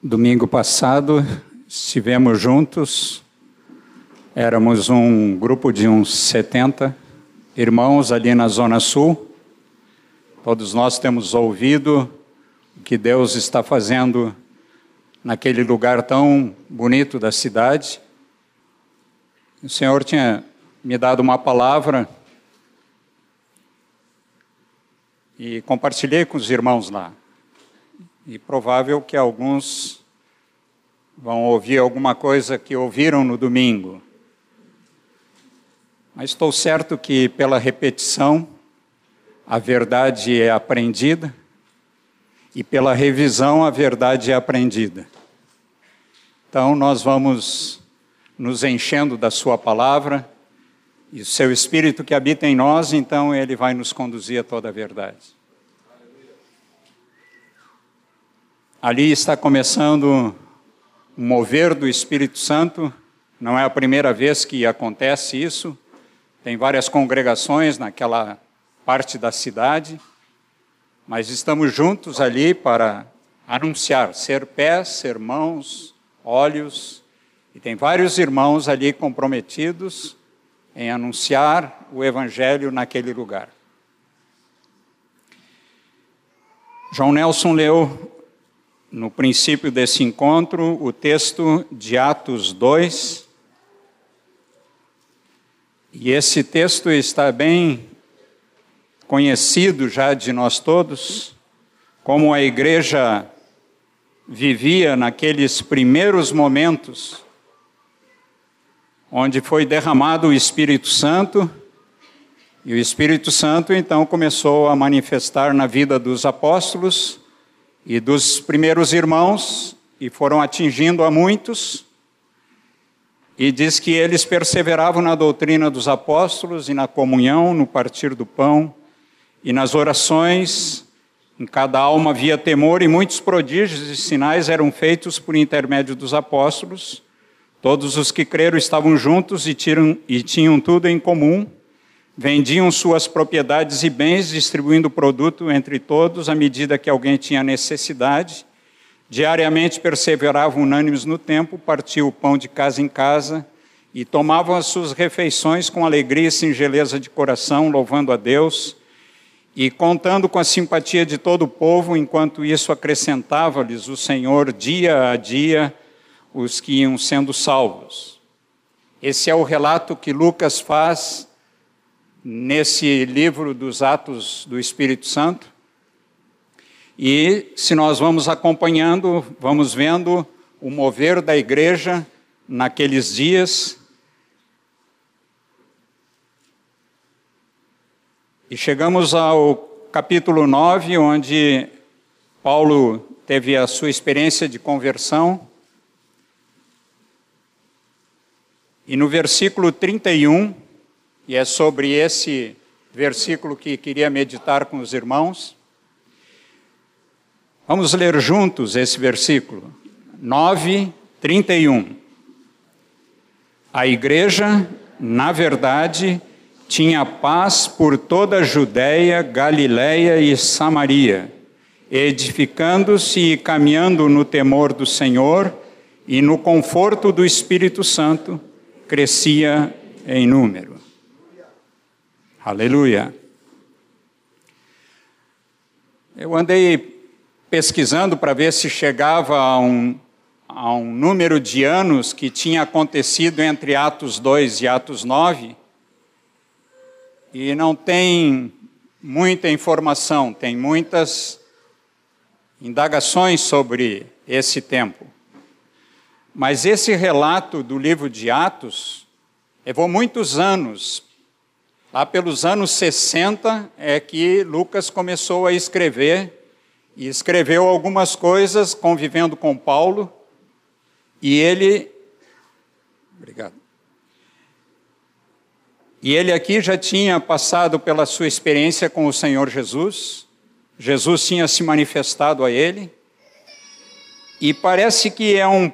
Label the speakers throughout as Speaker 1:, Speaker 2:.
Speaker 1: Domingo passado estivemos juntos, éramos um grupo de uns 70 irmãos ali na Zona Sul. Todos nós temos ouvido o que Deus está fazendo naquele lugar tão bonito da cidade. O Senhor tinha me dado uma palavra e compartilhei com os irmãos lá. E provável que alguns vão ouvir alguma coisa que ouviram no domingo. Mas estou certo que pela repetição a verdade é aprendida e pela revisão a verdade é aprendida. Então nós vamos nos enchendo da sua palavra e o seu espírito que habita em nós, então ele vai nos conduzir a toda a verdade. Ali está começando um mover do Espírito Santo, não é a primeira vez que acontece isso, tem várias congregações naquela parte da cidade, mas estamos juntos ali para anunciar, ser pés, ser mãos, olhos, e tem vários irmãos ali comprometidos em anunciar o Evangelho naquele lugar. João Nelson leu no princípio desse encontro o texto de Atos 2. E esse texto está bem conhecido já de nós todos, como a igreja vivia naqueles primeiros momentos onde foi derramado o Espírito Santo, e o Espírito Santo então começou a manifestar na vida dos apóstolos e dos primeiros irmãos, e foram atingindo a muitos. E diz que eles perseveravam na doutrina dos apóstolos e na comunhão, no partir do pão e nas orações. Em cada alma havia temor e muitos prodígios e sinais eram feitos por intermédio dos apóstolos. Todos os que creram estavam juntos e, e tinham tudo em comum vendiam suas propriedades e bens, distribuindo o produto entre todos à medida que alguém tinha necessidade. Diariamente perseveravam unânimes no tempo, partiam o pão de casa em casa e tomavam as suas refeições com alegria e singeleza de coração, louvando a Deus e contando com a simpatia de todo o povo, enquanto isso acrescentava-lhes o Senhor dia a dia os que iam sendo salvos. Esse é o relato que Lucas faz nesse livro dos Atos do Espírito Santo. E se nós vamos acompanhando, vamos vendo o mover da igreja naqueles dias. E chegamos ao capítulo 9, onde Paulo teve a sua experiência de conversão. E no versículo 31, e é sobre esse versículo que queria meditar com os irmãos. Vamos ler juntos esse versículo. 9, 31. A igreja, na verdade, tinha paz por toda a Judéia, Galiléia e Samaria, edificando-se e caminhando no temor do Senhor e no conforto do Espírito Santo, crescia em número. Aleluia. Eu andei pesquisando para ver se chegava a um, a um número de anos que tinha acontecido entre Atos 2 e Atos 9, e não tem muita informação, tem muitas indagações sobre esse tempo. Mas esse relato do livro de Atos levou muitos anos Lá pelos anos 60 é que Lucas começou a escrever e escreveu algumas coisas convivendo com Paulo. E ele Obrigado. E ele aqui já tinha passado pela sua experiência com o Senhor Jesus. Jesus tinha se manifestado a ele. E parece que é um,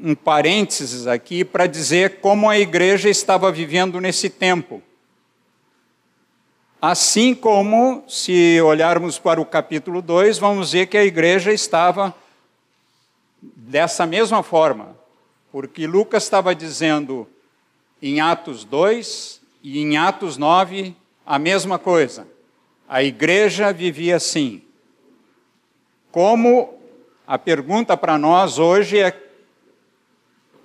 Speaker 1: um parênteses aqui para dizer como a igreja estava vivendo nesse tempo. Assim como, se olharmos para o capítulo 2, vamos ver que a igreja estava dessa mesma forma, porque Lucas estava dizendo em Atos 2 e em Atos 9 a mesma coisa. A igreja vivia assim. Como a pergunta para nós hoje é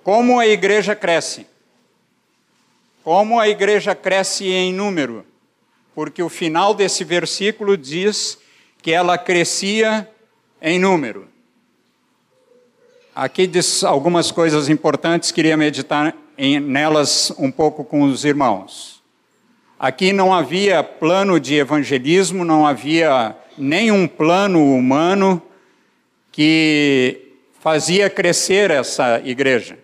Speaker 1: como a igreja cresce? Como a igreja cresce em número? Porque o final desse versículo diz que ela crescia em número. Aqui diz algumas coisas importantes, queria meditar em, nelas um pouco com os irmãos. Aqui não havia plano de evangelismo, não havia nenhum plano humano que fazia crescer essa igreja.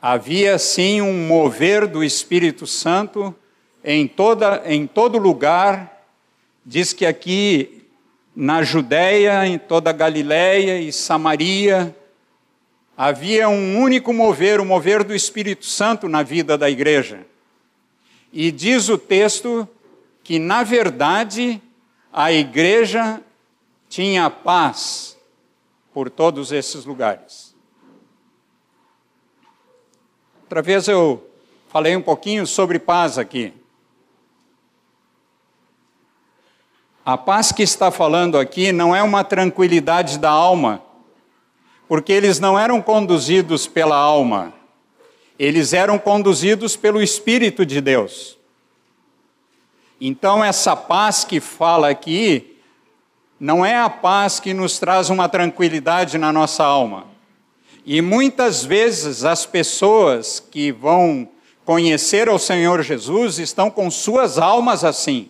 Speaker 1: Havia sim um mover do Espírito Santo em, toda, em todo lugar. Diz que aqui na Judéia, em toda a Galiléia e Samaria, havia um único mover, o mover do Espírito Santo na vida da igreja. E diz o texto que, na verdade, a igreja tinha paz por todos esses lugares. Outra vez eu falei um pouquinho sobre paz aqui. A paz que está falando aqui não é uma tranquilidade da alma, porque eles não eram conduzidos pela alma, eles eram conduzidos pelo Espírito de Deus. Então, essa paz que fala aqui, não é a paz que nos traz uma tranquilidade na nossa alma. E muitas vezes as pessoas que vão conhecer ao Senhor Jesus estão com suas almas assim,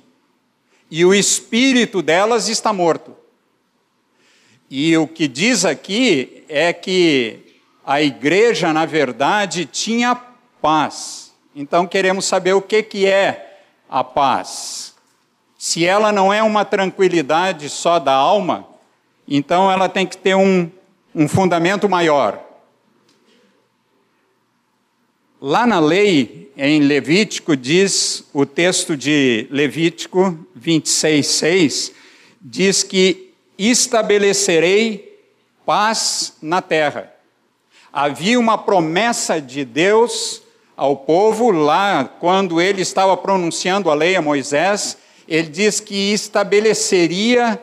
Speaker 1: e o espírito delas está morto. E o que diz aqui é que a igreja, na verdade, tinha paz. Então queremos saber o que, que é a paz. Se ela não é uma tranquilidade só da alma, então ela tem que ter um um fundamento maior. Lá na lei, em Levítico, diz o texto de Levítico 26, 6, diz que estabelecerei paz na terra. Havia uma promessa de Deus ao povo lá, quando ele estava pronunciando a lei a Moisés, ele diz que estabeleceria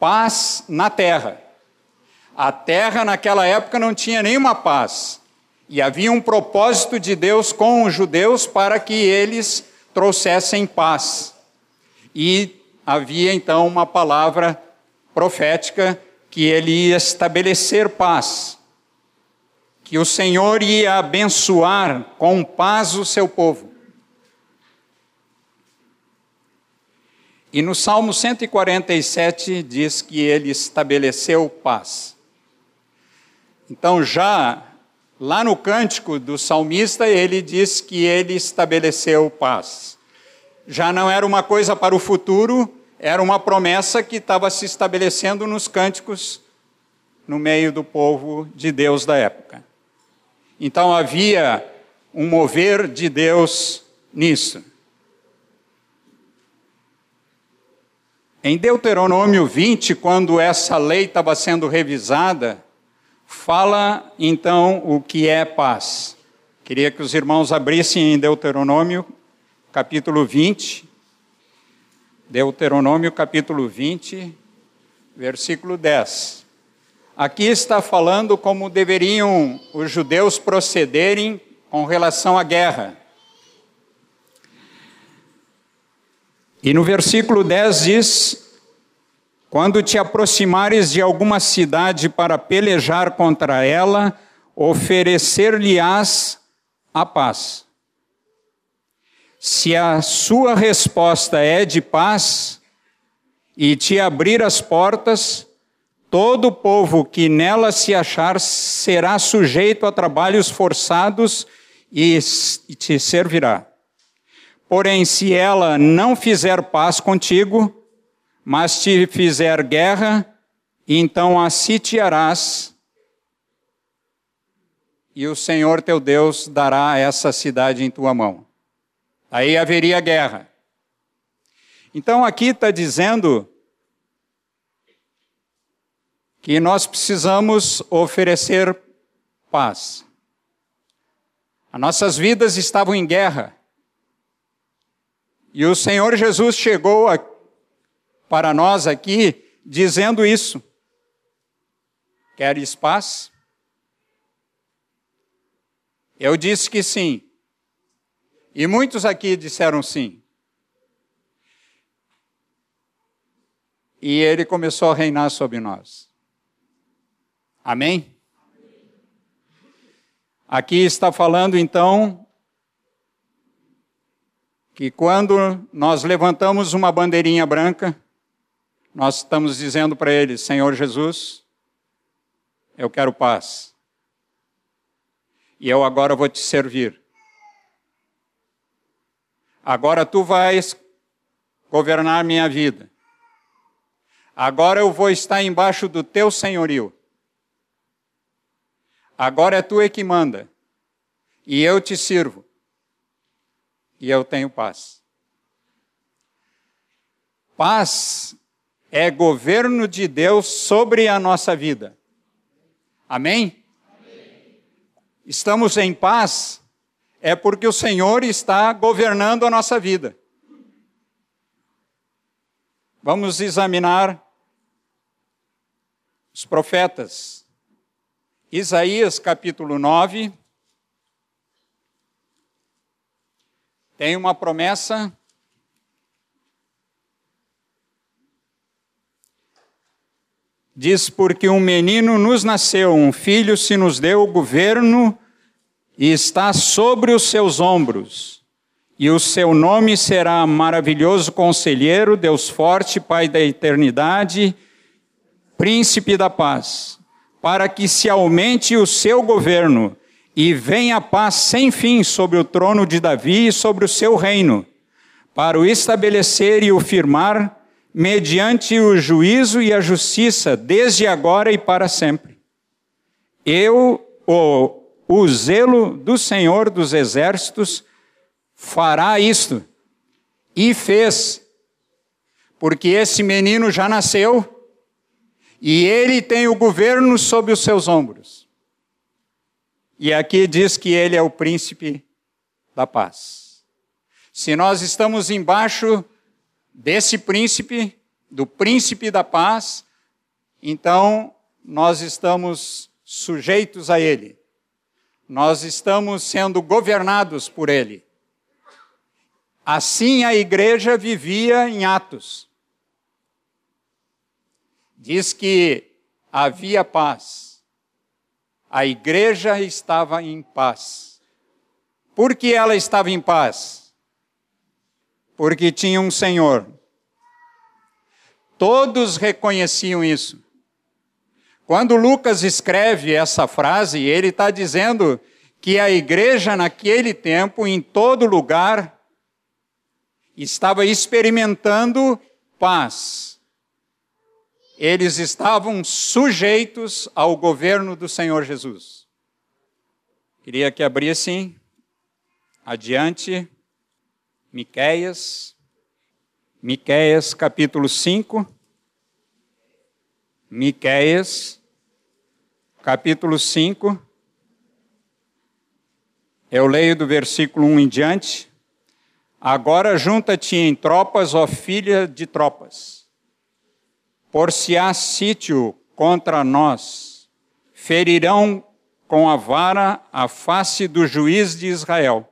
Speaker 1: paz na terra. A terra naquela época não tinha nenhuma paz. E havia um propósito de Deus com os judeus para que eles trouxessem paz. E havia então uma palavra profética que ele ia estabelecer paz. Que o Senhor ia abençoar com paz o seu povo. E no Salmo 147 diz que ele estabeleceu paz. Então, já lá no cântico do salmista, ele diz que ele estabeleceu paz. Já não era uma coisa para o futuro, era uma promessa que estava se estabelecendo nos cânticos no meio do povo de Deus da época. Então havia um mover de Deus nisso. Em Deuteronômio 20, quando essa lei estava sendo revisada, fala então o que é paz. Queria que os irmãos abrissem em Deuteronômio, capítulo 20. Deuteronômio, capítulo 20, versículo 10. Aqui está falando como deveriam os judeus procederem com relação à guerra. E no versículo 10 diz: quando te aproximares de alguma cidade para pelejar contra ela, oferecer-lhe-ás a paz. Se a sua resposta é de paz e te abrir as portas, todo povo que nela se achar será sujeito a trabalhos forçados e te servirá. Porém, se ela não fizer paz contigo, mas te fizer guerra, então a sitiarás, e o Senhor teu Deus dará essa cidade em tua mão. Aí haveria guerra. Então aqui está dizendo que nós precisamos oferecer paz. As nossas vidas estavam em guerra. E o Senhor Jesus chegou a, para nós aqui dizendo isso. Queres paz? Eu disse que sim. E muitos aqui disseram sim. E ele começou a reinar sobre nós. Amém? Aqui está falando então que quando nós levantamos uma bandeirinha branca, nós estamos dizendo para ele: Senhor Jesus, eu quero paz. E eu agora vou te servir. Agora tu vais governar minha vida. Agora eu vou estar embaixo do teu senhorio. Agora é tu é que manda. E eu te sirvo. E eu tenho paz. Paz é governo de Deus sobre a nossa vida. Amém? Amém? Estamos em paz é porque o Senhor está governando a nossa vida. Vamos examinar os profetas. Isaías capítulo 9. Tem uma promessa. Diz: Porque um menino nos nasceu, um filho se nos deu o governo e está sobre os seus ombros. E o seu nome será maravilhoso conselheiro, Deus forte, Pai da eternidade, príncipe da paz para que se aumente o seu governo e venha paz sem fim sobre o trono de Davi e sobre o seu reino, para o estabelecer e o firmar mediante o juízo e a justiça, desde agora e para sempre. Eu, o, o zelo do Senhor dos Exércitos, fará isto, e fez, porque esse menino já nasceu e ele tem o governo sob os seus ombros. E aqui diz que ele é o príncipe da paz. Se nós estamos embaixo desse príncipe, do príncipe da paz, então nós estamos sujeitos a ele. Nós estamos sendo governados por ele. Assim a igreja vivia em Atos diz que havia paz. A igreja estava em paz. Por que ela estava em paz? Porque tinha um Senhor. Todos reconheciam isso. Quando Lucas escreve essa frase, ele está dizendo que a igreja naquele tempo, em todo lugar, estava experimentando paz eles estavam sujeitos ao governo do Senhor Jesus. Queria que abrissem adiante Miqueias, Miqueias capítulo 5. Miqueias capítulo 5. Eu leio do versículo 1 em diante. Agora junta-te em tropas, ó filha de tropas por se há sítio contra nós, ferirão com a vara a face do juiz de Israel.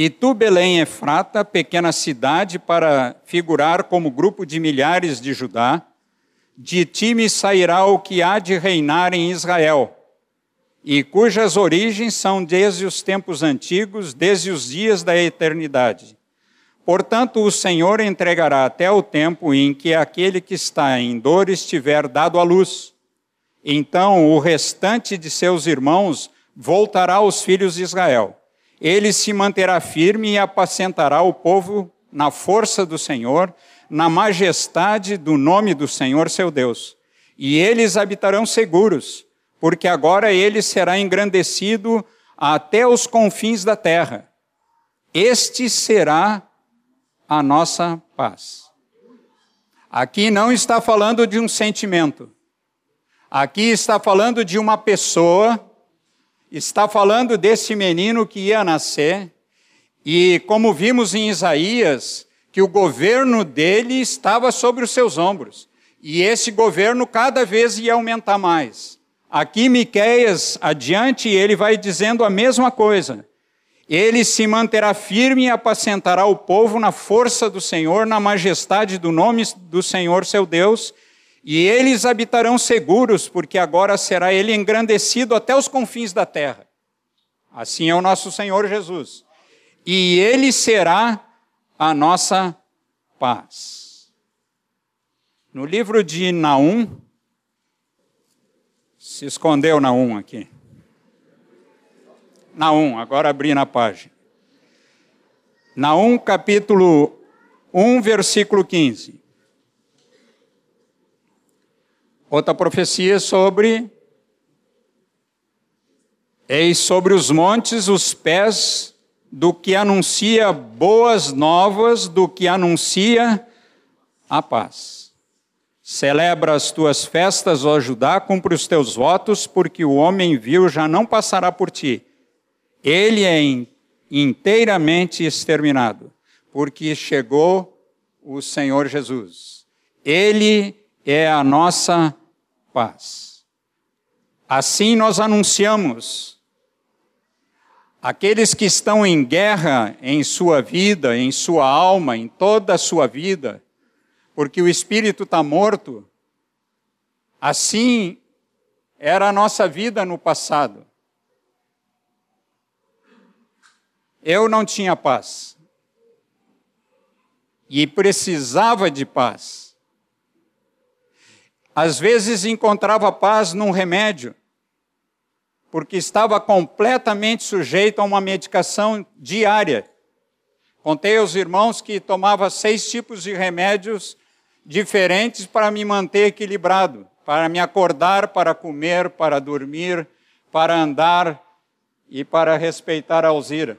Speaker 1: E tu, Belém Efrata, pequena cidade para figurar como grupo de milhares de Judá, de ti me sairá o que há de reinar em Israel, e cujas origens são desde os tempos antigos, desde os dias da eternidade. Portanto, o Senhor entregará até o tempo em que aquele que está em dor estiver dado à luz. Então o restante de seus irmãos voltará aos filhos de Israel. Ele se manterá firme e apacentará o povo na força do Senhor, na majestade do nome do Senhor seu Deus. E eles habitarão seguros, porque agora ele será engrandecido até os confins da terra. Este será a nossa paz. Aqui não está falando de um sentimento. Aqui está falando de uma pessoa, está falando desse menino que ia nascer, e como vimos em Isaías, que o governo dele estava sobre os seus ombros. E esse governo cada vez ia aumentar mais. Aqui Miqueias adiante, ele vai dizendo a mesma coisa. Ele se manterá firme e apacentará o povo na força do Senhor, na majestade do nome do Senhor seu Deus, e eles habitarão seguros, porque agora será ele engrandecido até os confins da terra. Assim é o nosso Senhor Jesus. E ele será a nossa paz. No livro de Naum, se escondeu Naum aqui. Naum, agora abri na página. Naum, capítulo 1, versículo 15. Outra profecia sobre. Eis sobre os montes os pés do que anuncia boas novas, do que anuncia a paz. Celebra as tuas festas, ó Judá, cumpre os teus votos, porque o homem vil já não passará por ti ele é inteiramente exterminado, porque chegou o Senhor Jesus. Ele é a nossa paz. Assim nós anunciamos. Aqueles que estão em guerra em sua vida, em sua alma, em toda a sua vida, porque o espírito está morto, assim era a nossa vida no passado. Eu não tinha paz. E precisava de paz. Às vezes encontrava paz num remédio, porque estava completamente sujeito a uma medicação diária. Contei aos irmãos que tomava seis tipos de remédios diferentes para me manter equilibrado, para me acordar, para comer, para dormir, para andar e para respeitar a Alzira.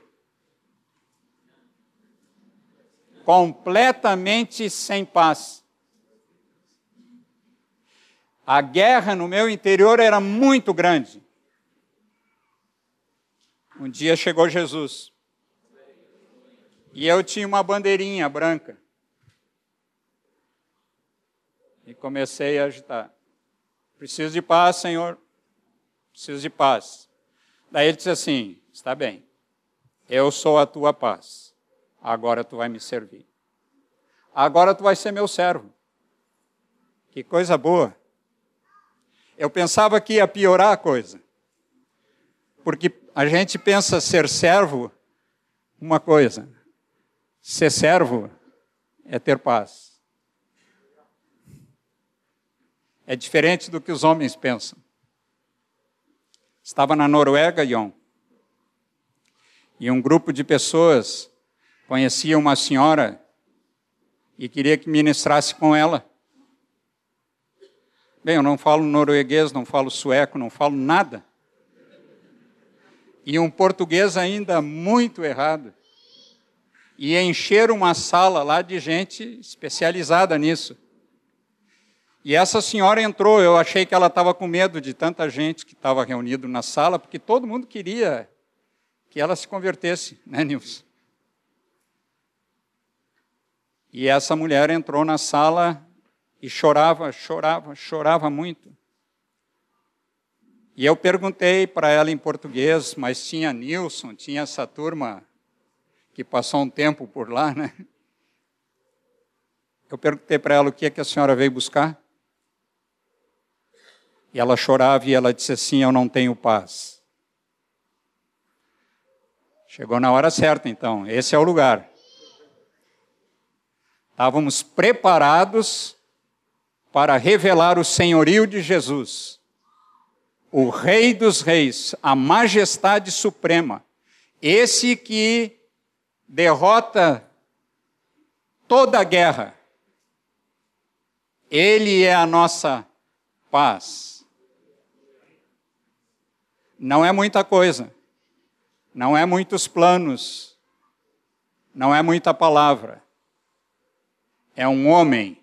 Speaker 1: completamente sem paz. A guerra no meu interior era muito grande. Um dia chegou Jesus. E eu tinha uma bandeirinha branca. E comecei a agitar. Preciso de paz, Senhor. Preciso de paz. Daí ele disse assim: Está bem, eu sou a tua paz agora tu vai me servir. Agora tu vai ser meu servo. Que coisa boa. Eu pensava que ia piorar a coisa. Porque a gente pensa ser servo uma coisa. Ser servo é ter paz. É diferente do que os homens pensam. Estava na Noruega, Jon, e um grupo de pessoas conhecia uma senhora e queria que ministrasse com ela. Bem, eu não falo norueguês, não falo sueco, não falo nada. E um português ainda muito errado. E encher uma sala lá de gente especializada nisso. E essa senhora entrou, eu achei que ela estava com medo de tanta gente que estava reunido na sala, porque todo mundo queria que ela se convertesse, né, Nilson? E essa mulher entrou na sala e chorava, chorava, chorava muito. E eu perguntei para ela em português, mas tinha Nilson, tinha essa turma que passou um tempo por lá, né? Eu perguntei para ela o que é que a senhora veio buscar. E ela chorava e ela disse assim: Eu não tenho paz. Chegou na hora certa, então. Esse é o lugar. Estávamos preparados para revelar o senhorio de Jesus, o Rei dos Reis, a majestade suprema, esse que derrota toda a guerra. Ele é a nossa paz. Não é muita coisa, não é muitos planos, não é muita palavra é um homem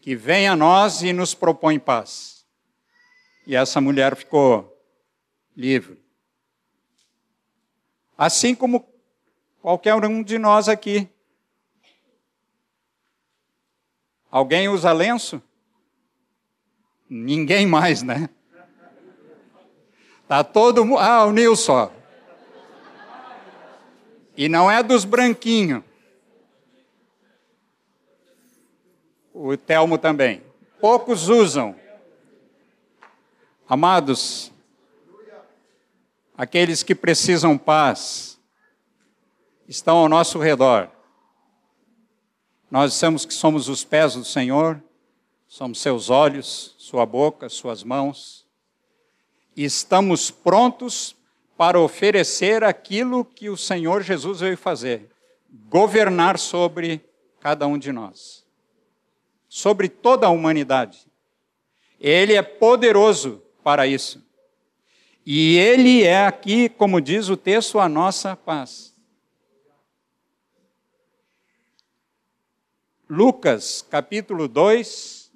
Speaker 1: que vem a nós e nos propõe paz. E essa mulher ficou livre. Assim como qualquer um de nós aqui. Alguém usa lenço? Ninguém mais, né? Tá todo mundo. Ah, o Nilson. E não é dos branquinhos. O Telmo também. Poucos usam. Amados, aqueles que precisam paz estão ao nosso redor. Nós dissemos que somos os pés do Senhor, somos seus olhos, sua boca, suas mãos. E estamos prontos para oferecer aquilo que o Senhor Jesus veio fazer: governar sobre cada um de nós, sobre toda a humanidade. Ele é poderoso para isso. E ele é aqui, como diz o texto, a nossa paz. Lucas, capítulo 2,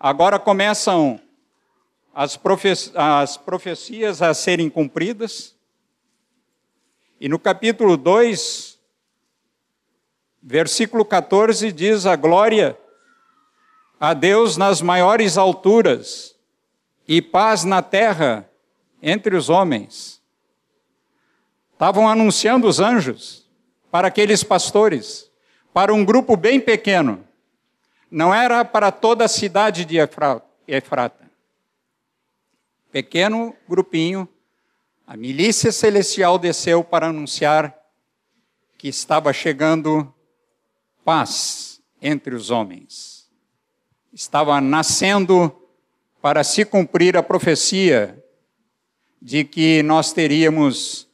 Speaker 1: agora começam as, profe as profecias a serem cumpridas. E no capítulo 2, versículo 14, diz: A glória a Deus nas maiores alturas e paz na terra entre os homens. Estavam anunciando os anjos para aqueles pastores, para um grupo bem pequeno. Não era para toda a cidade de Efrata pequeno grupinho, a milícia celestial desceu para anunciar que estava chegando paz entre os homens. Estava nascendo para se cumprir a profecia de que nós teríamos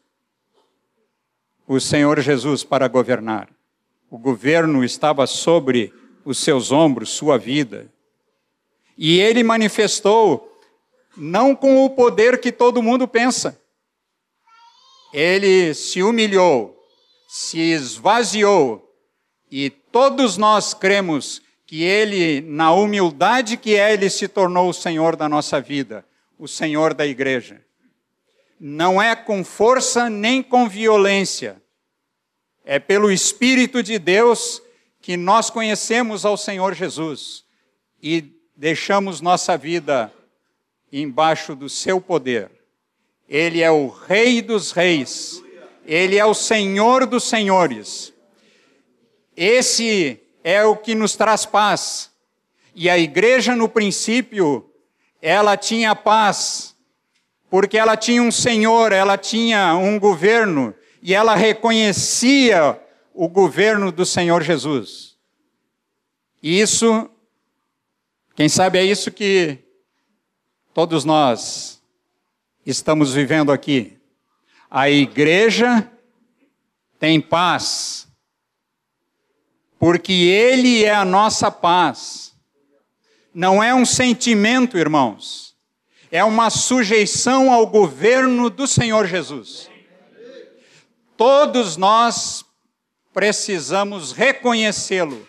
Speaker 1: o Senhor Jesus para governar. O governo estava sobre os seus ombros, sua vida. E ele manifestou não com o poder que todo mundo pensa. Ele se humilhou, se esvaziou, e todos nós cremos que ele, na humildade que é, ele se tornou o Senhor da nossa vida, o Senhor da igreja. Não é com força nem com violência, é pelo Espírito de Deus que nós conhecemos ao Senhor Jesus e deixamos nossa vida embaixo do seu poder. Ele é o Rei dos Reis, ele é o Senhor dos Senhores. Esse é o que nos traz paz. E a igreja, no princípio, ela tinha paz, porque ela tinha um Senhor, ela tinha um governo, e ela reconhecia o governo do Senhor Jesus. E isso, quem sabe é isso que todos nós estamos vivendo aqui. A igreja tem paz, porque Ele é a nossa paz. Não é um sentimento, irmãos, é uma sujeição ao governo do Senhor Jesus. Todos nós precisamos reconhecê-lo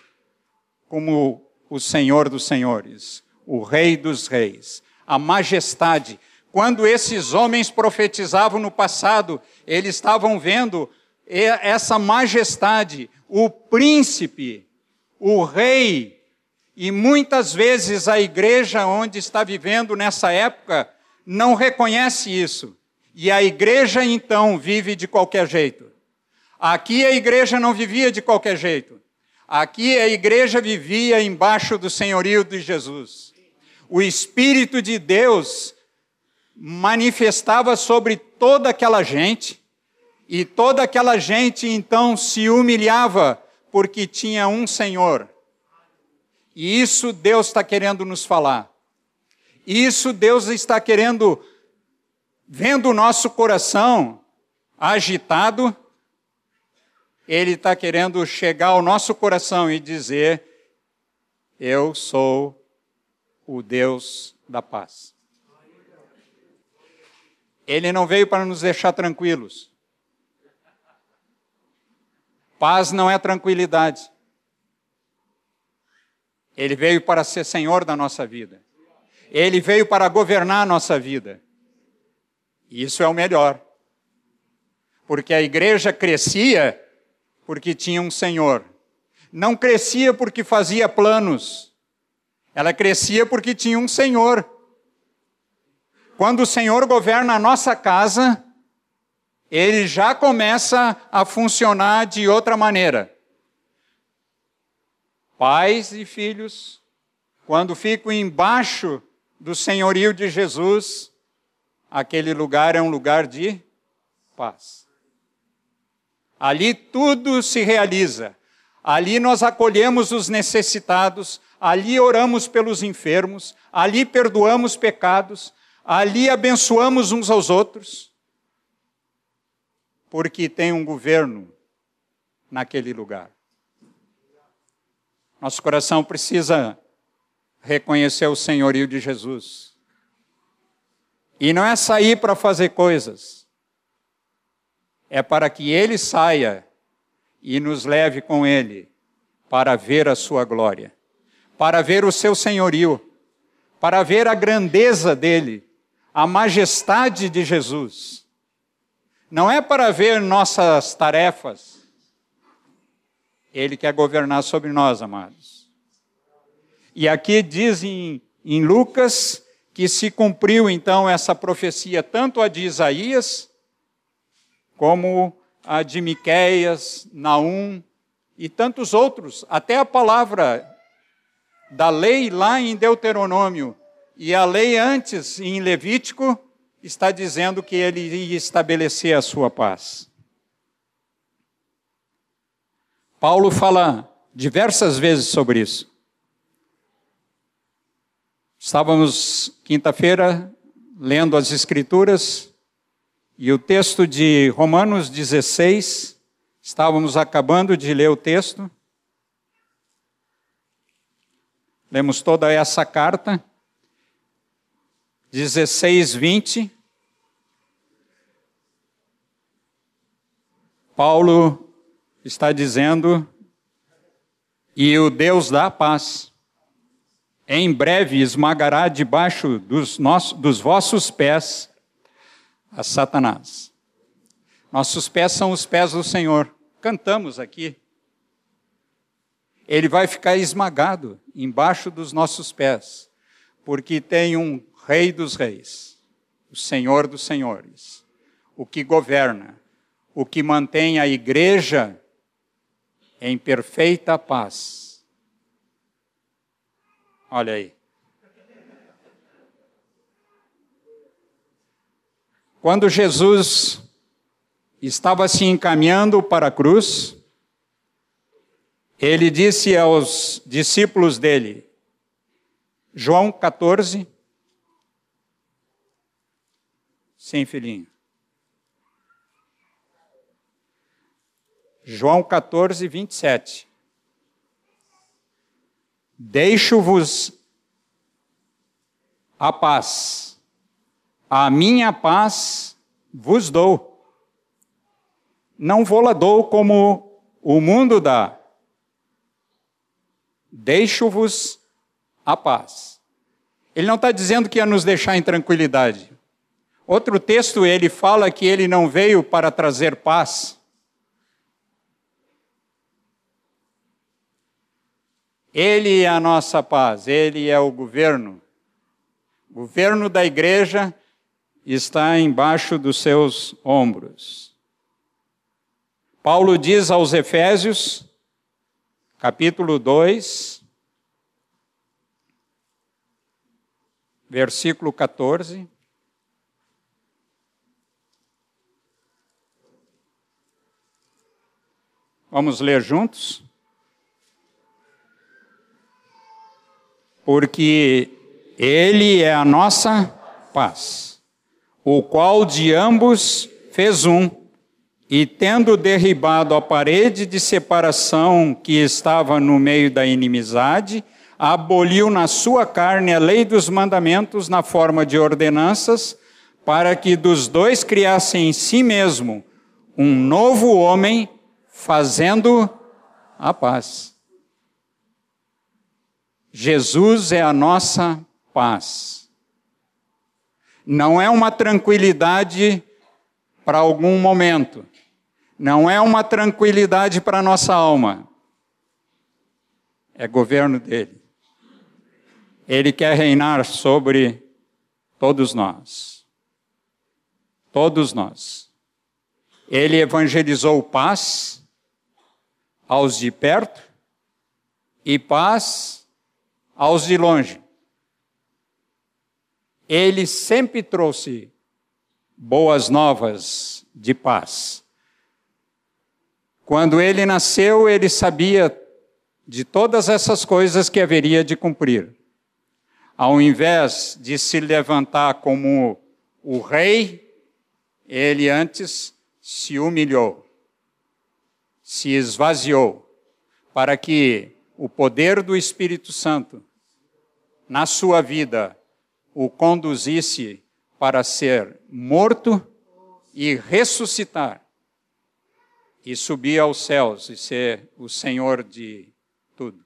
Speaker 1: como o Senhor dos Senhores, o Rei dos Reis a majestade. Quando esses homens profetizavam no passado, eles estavam vendo essa majestade, o príncipe, o rei, e muitas vezes a igreja onde está vivendo nessa época não reconhece isso. E a igreja então vive de qualquer jeito. Aqui a igreja não vivia de qualquer jeito. Aqui a igreja vivia embaixo do senhorio de Jesus o Espírito de Deus manifestava sobre toda aquela gente, e toda aquela gente então se humilhava porque tinha um Senhor. E isso Deus está querendo nos falar. Isso Deus está querendo, vendo o nosso coração agitado, Ele está querendo chegar ao nosso coração e dizer: Eu sou o Deus da paz. Ele não veio para nos deixar tranquilos. Paz não é tranquilidade. Ele veio para ser Senhor da nossa vida. Ele veio para governar a nossa vida. E isso é o melhor. Porque a igreja crescia porque tinha um Senhor. Não crescia porque fazia planos. Ela crescia porque tinha um Senhor. Quando o Senhor governa a nossa casa, ele já começa a funcionar de outra maneira. Pais e filhos, quando ficam embaixo do senhorio de Jesus, aquele lugar é um lugar de paz. Ali tudo se realiza. Ali nós acolhemos os necessitados, ali oramos pelos enfermos, ali perdoamos pecados, ali abençoamos uns aos outros, porque tem um governo naquele lugar. Nosso coração precisa reconhecer o senhorio de Jesus. E não é sair para fazer coisas, é para que Ele saia e nos leve com Ele para ver a Sua glória, para ver o Seu senhorio, para ver a grandeza dEle, a majestade de Jesus. Não é para ver nossas tarefas. Ele quer governar sobre nós, amados. E aqui diz em, em Lucas que se cumpriu então essa profecia, tanto a de Isaías, como a de Miqueias, Naum e tantos outros, até a palavra da lei lá em Deuteronômio e a lei antes em Levítico está dizendo que ele ia estabelecer a sua paz. Paulo fala diversas vezes sobre isso. Estávamos quinta-feira lendo as Escrituras e o texto de Romanos 16, estávamos acabando de ler o texto. Lemos toda essa carta, 16, 20. Paulo está dizendo, e o Deus da paz em breve esmagará debaixo dos, nossos, dos vossos pés a Satanás. Nossos pés são os pés do Senhor. Cantamos aqui. Ele vai ficar esmagado embaixo dos nossos pés, porque tem um Rei dos Reis, o Senhor dos Senhores, o que governa, o que mantém a igreja em perfeita paz Olha aí. Quando Jesus estava se encaminhando para a cruz, ele disse aos discípulos dele, João 14, sim, filhinho. João 14, 27. Deixo-vos a paz, a minha paz vos dou. Não vou-la dou como o mundo dá. Deixo-vos a paz. Ele não está dizendo que ia nos deixar em tranquilidade. Outro texto ele fala que ele não veio para trazer paz, Ele é a nossa paz, ele é o governo. O governo da igreja está embaixo dos seus ombros. Paulo diz aos Efésios, capítulo 2, versículo 14. Vamos ler juntos? porque Ele é a nossa paz, o qual de ambos fez um, e tendo derribado a parede de separação que estava no meio da inimizade, aboliu na sua carne a lei dos mandamentos na forma de ordenanças, para que dos dois criassem em si mesmo um novo homem, fazendo a paz Jesus é a nossa paz. Não é uma tranquilidade para algum momento. Não é uma tranquilidade para nossa alma. É governo dele. Ele quer reinar sobre todos nós. Todos nós. Ele evangelizou paz aos de perto e paz aos de longe. Ele sempre trouxe boas novas de paz. Quando ele nasceu, ele sabia de todas essas coisas que haveria de cumprir. Ao invés de se levantar como o rei, ele antes se humilhou, se esvaziou, para que o poder do Espírito Santo na sua vida o conduzisse para ser morto e ressuscitar e subir aos céus e ser o Senhor de tudo.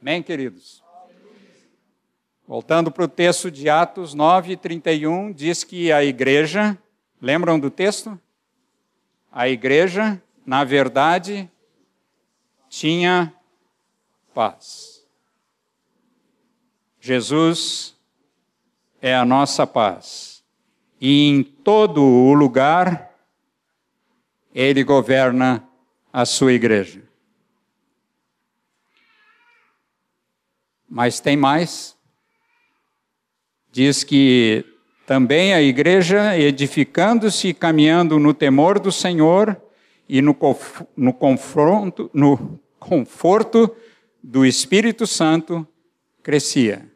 Speaker 1: Amém, queridos? Voltando para o texto de Atos 9, 31, diz que a igreja Lembram do texto? A igreja, na verdade, tinha paz. Jesus é a nossa paz. E em todo o lugar, Ele governa a sua igreja. Mas tem mais. Diz que também a igreja, edificando-se e caminhando no temor do Senhor e no, no, confronto, no conforto do Espírito Santo, crescia.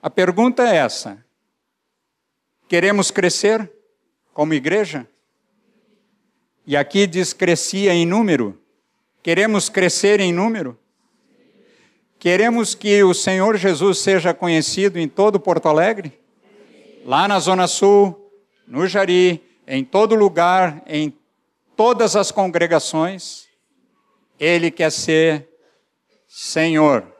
Speaker 1: A pergunta é essa: queremos crescer como igreja? E aqui diz crescia em número. Queremos crescer em número? Queremos que o Senhor Jesus seja conhecido em todo Porto Alegre? Lá na Zona Sul, no Jari, em todo lugar, em todas as congregações. Ele quer ser Senhor.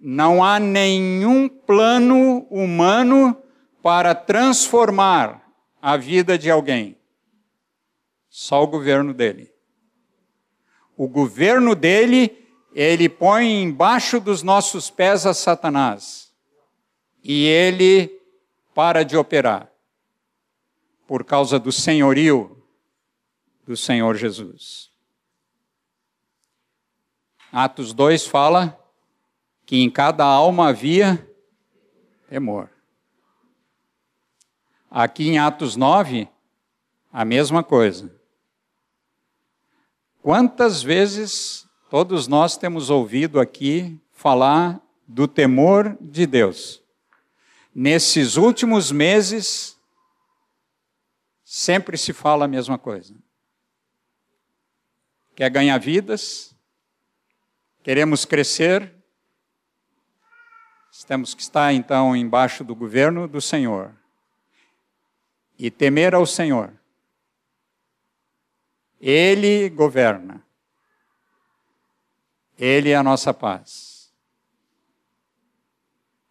Speaker 1: Não há nenhum plano humano para transformar a vida de alguém. Só o governo dele. O governo dele ele põe embaixo dos nossos pés a Satanás e ele para de operar por causa do senhorio do Senhor Jesus. Atos 2 fala que em cada alma havia temor. Aqui em Atos 9, a mesma coisa. Quantas vezes Todos nós temos ouvido aqui falar do temor de Deus. Nesses últimos meses, sempre se fala a mesma coisa. Quer ganhar vidas? Queremos crescer? Temos que estar então embaixo do governo do Senhor e temer ao Senhor. Ele governa. Ele é a nossa paz.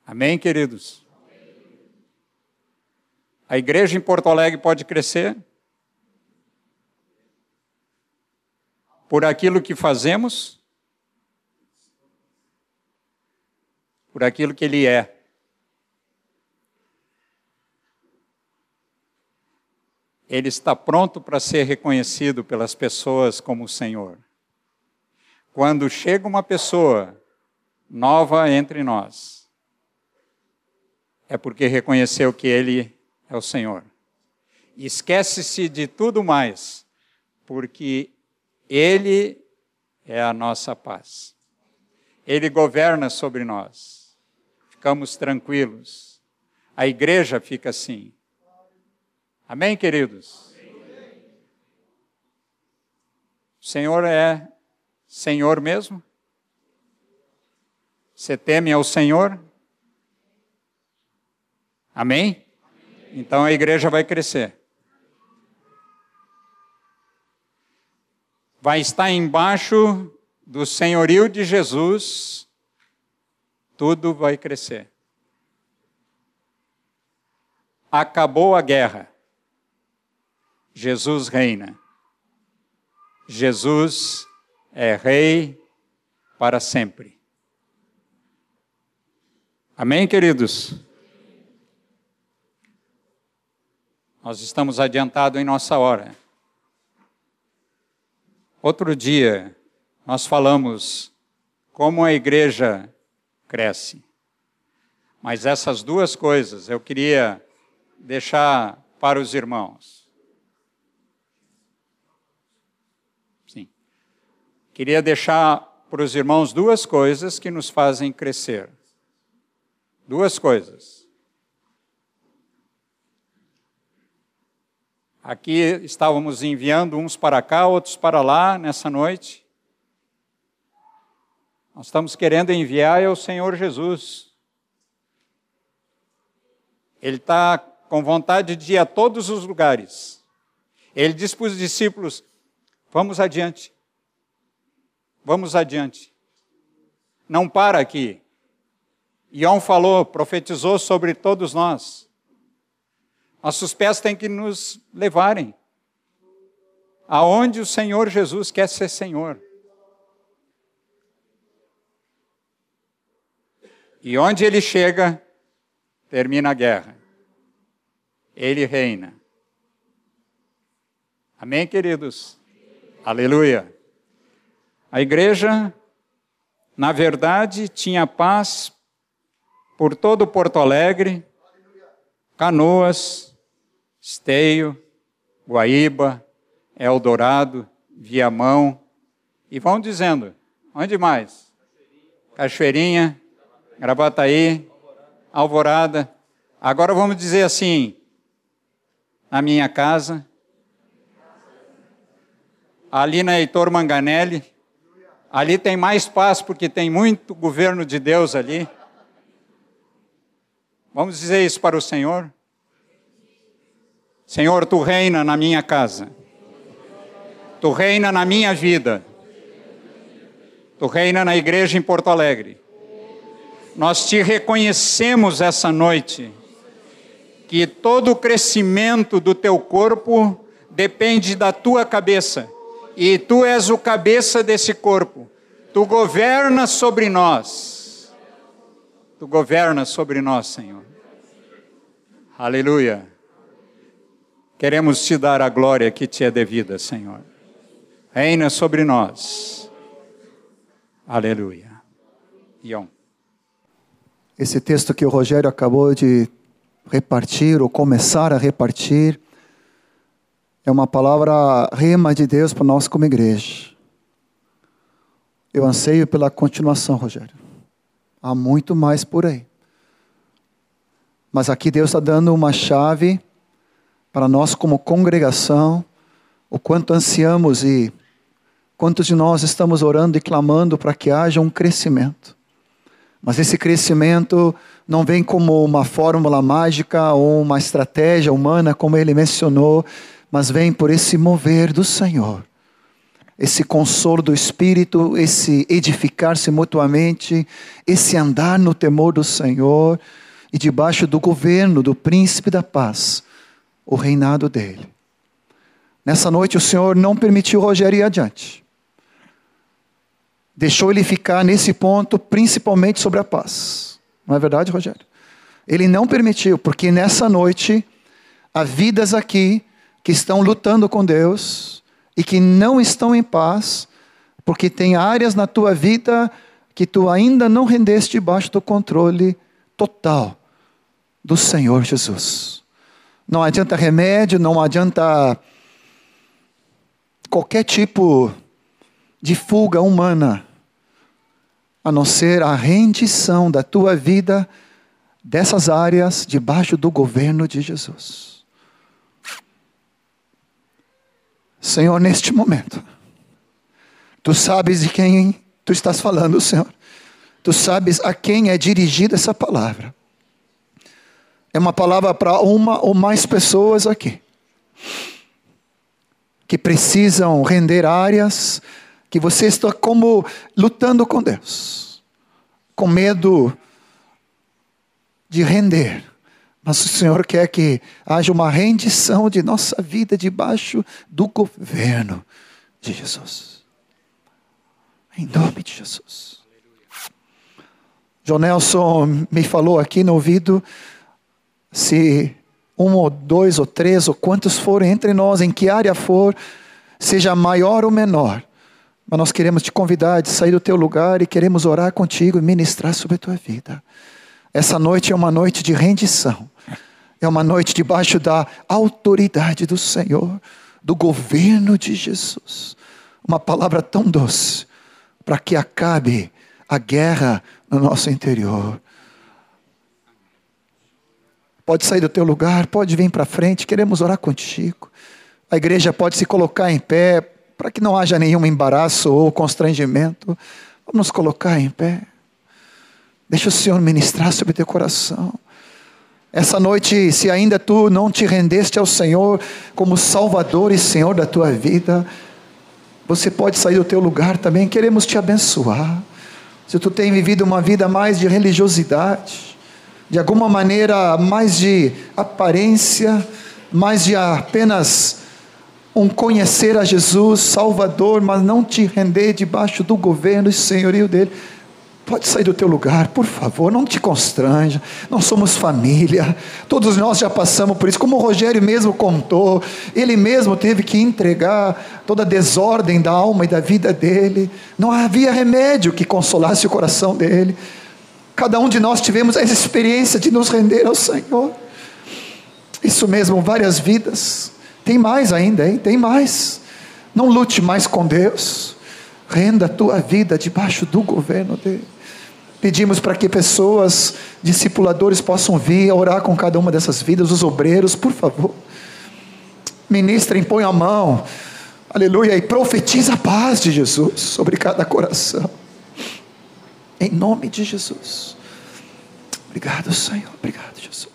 Speaker 1: Amém, queridos? A igreja em Porto Alegre pode crescer por aquilo que fazemos, por aquilo que Ele é. Ele está pronto para ser reconhecido pelas pessoas como o Senhor. Quando chega uma pessoa nova entre nós, é porque reconheceu que Ele é o Senhor. Esquece-se de tudo mais, porque Ele é a nossa paz. Ele governa sobre nós. Ficamos tranquilos. A igreja fica assim. Amém, queridos? O Senhor é Senhor mesmo? Você teme ao Senhor? Amém? Então a igreja vai crescer. Vai estar embaixo do senhorio de Jesus, tudo vai crescer. Acabou a guerra. Jesus reina. Jesus é rei para sempre. Amém, queridos? Nós estamos adiantados em nossa hora. Outro dia, nós falamos como a igreja cresce. Mas essas duas coisas eu queria deixar para os irmãos. Sim. Queria deixar para os irmãos duas coisas que nos fazem crescer. Duas coisas. Aqui estávamos enviando uns para cá, outros para lá nessa noite. Nós estamos querendo enviar é o Senhor Jesus. Ele está com vontade de ir a todos os lugares. Ele disse para os discípulos: vamos adiante. Vamos adiante. Não para aqui. Ion falou, profetizou sobre todos nós. Nossos pés têm que nos levarem aonde o Senhor Jesus quer ser Senhor. E onde ele chega, termina a guerra. Ele reina. Amém, queridos? Aleluia. A igreja, na verdade, tinha paz por todo Porto Alegre, Canoas, Esteio, Guaíba, Eldorado, Viamão, e vão dizendo, onde mais? Cachoeirinha, Gravataí, Alvorada. Agora vamos dizer assim, na minha casa, ali na Heitor Manganelli, Ali tem mais paz porque tem muito governo de Deus ali. Vamos dizer isso para o Senhor? Senhor, tu reina na minha casa. Tu reina na minha vida. Tu reina na igreja em Porto Alegre. Nós te reconhecemos essa noite que todo o crescimento do teu corpo depende da tua cabeça e tu és o cabeça desse corpo. Tu governas sobre nós. Tu governas sobre nós, Senhor. Aleluia. Queremos te dar a glória que te é devida, Senhor. Reina sobre nós. Aleluia. Ion.
Speaker 2: Esse texto que o Rogério acabou de repartir, ou começar a repartir, é uma palavra rema de Deus para nós como igreja. Eu anseio pela continuação, Rogério. Há muito mais por aí. Mas aqui Deus está dando uma chave para nós, como congregação, o quanto ansiamos e quantos de nós estamos orando e clamando para que haja um crescimento. Mas esse crescimento não vem como uma fórmula mágica ou uma estratégia humana, como ele mencionou, mas vem por esse mover do Senhor, esse consolo do Espírito, esse edificar-se mutuamente, esse andar no temor do Senhor e debaixo do governo do príncipe da paz, o reinado dele. Nessa noite o Senhor não permitiu Rogério ir adiante. Deixou ele ficar nesse ponto, principalmente sobre a paz. Não é verdade, Rogério? Ele não permitiu, porque nessa noite há vidas aqui que estão lutando com Deus e que não estão em paz, porque tem áreas na tua vida que tu ainda não rendeste debaixo do controle total do Senhor Jesus. Não adianta remédio, não adianta qualquer tipo de fuga humana, a não ser a rendição da tua vida dessas áreas debaixo do governo de Jesus. Senhor, neste momento, tu sabes de quem tu estás falando, Senhor. Tu sabes a quem é dirigida essa palavra. É uma palavra para uma ou mais pessoas aqui que precisam render áreas, que você está como lutando com Deus, com medo de render. Mas o Senhor quer que haja uma rendição de nossa vida debaixo do governo de Jesus. Em nome de Jesus. John Nelson me falou aqui no ouvido se um ou dois ou três ou quantos forem entre nós, em que área for, seja maior ou menor, mas nós queremos te convidar de sair do teu lugar e queremos orar contigo e ministrar sobre a tua vida. Essa noite é uma noite de rendição, é uma noite debaixo da autoridade do Senhor, do governo de Jesus. Uma palavra tão doce para que acabe a guerra no nosso interior. Pode sair do teu lugar, pode vir para frente, queremos orar contigo. A igreja pode se colocar em pé para que não haja nenhum embaraço ou constrangimento. Vamos nos colocar em pé. Deixa o Senhor ministrar sobre teu coração. Essa noite, se ainda tu não te rendeste ao Senhor como Salvador e Senhor da tua vida, você pode sair do teu lugar também. Queremos te abençoar. Se tu tem vivido uma vida mais de religiosidade, de alguma maneira mais de aparência, mais de apenas um conhecer a Jesus, Salvador, mas não te render debaixo do governo e senhorio dele. Pode sair do teu lugar, por favor, não te constranja. Nós somos família, todos nós já passamos por isso. Como o Rogério mesmo contou, ele mesmo teve que entregar toda a desordem da alma e da vida dele. Não havia remédio que consolasse o coração dele. Cada um de nós tivemos essa experiência de nos render ao Senhor. Isso mesmo, várias vidas. Tem mais ainda, hein? Tem mais. Não lute mais com Deus. Renda a tua vida debaixo do governo dele. Pedimos para que pessoas, discipuladores, possam vir orar com cada uma dessas vidas, os obreiros, por favor. Ministrem, põe a mão, aleluia, e profetiza a paz de Jesus sobre cada coração. Em nome de Jesus. Obrigado, Senhor. Obrigado, Jesus.